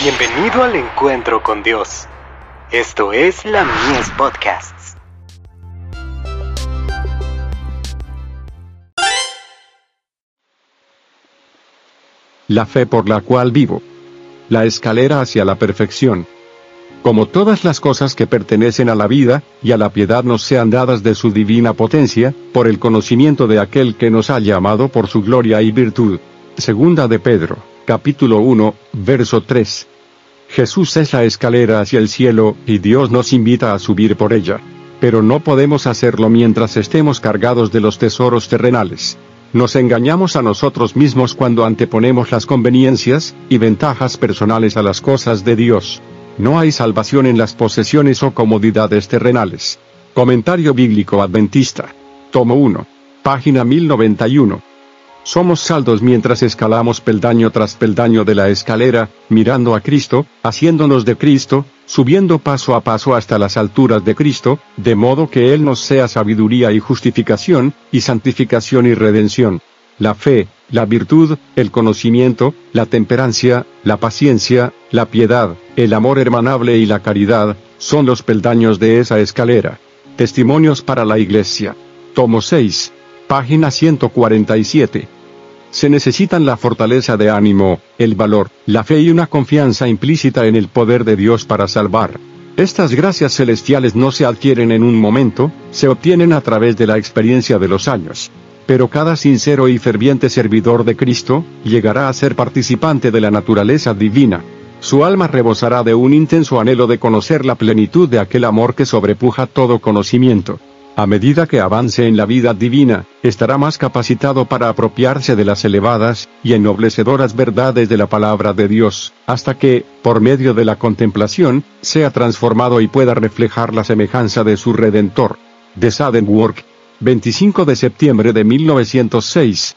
Bienvenido al encuentro con Dios. Esto es la Mies Podcasts. La fe por la cual vivo. La escalera hacia la perfección. Como todas las cosas que pertenecen a la vida y a la piedad nos sean dadas de su divina potencia, por el conocimiento de aquel que nos ha llamado por su gloria y virtud. Segunda de Pedro, capítulo 1, verso 3. Jesús es la escalera hacia el cielo, y Dios nos invita a subir por ella. Pero no podemos hacerlo mientras estemos cargados de los tesoros terrenales. Nos engañamos a nosotros mismos cuando anteponemos las conveniencias y ventajas personales a las cosas de Dios. No hay salvación en las posesiones o comodidades terrenales. Comentario Bíblico Adventista. Tomo 1. Página 1091. Somos saldos mientras escalamos peldaño tras peldaño de la escalera, mirando a Cristo, haciéndonos de Cristo, subiendo paso a paso hasta las alturas de Cristo, de modo que Él nos sea sabiduría y justificación, y santificación y redención. La fe, la virtud, el conocimiento, la temperancia, la paciencia, la piedad, el amor hermanable y la caridad, son los peldaños de esa escalera. Testimonios para la Iglesia. Tomo 6. Página 147. Se necesitan la fortaleza de ánimo, el valor, la fe y una confianza implícita en el poder de Dios para salvar. Estas gracias celestiales no se adquieren en un momento, se obtienen a través de la experiencia de los años pero cada sincero y ferviente servidor de Cristo, llegará a ser participante de la naturaleza divina. Su alma rebosará de un intenso anhelo de conocer la plenitud de aquel amor que sobrepuja todo conocimiento. A medida que avance en la vida divina, estará más capacitado para apropiarse de las elevadas y ennoblecedoras verdades de la palabra de Dios, hasta que, por medio de la contemplación, sea transformado y pueda reflejar la semejanza de su Redentor. De Sadenwork, 25 de septiembre de 1906.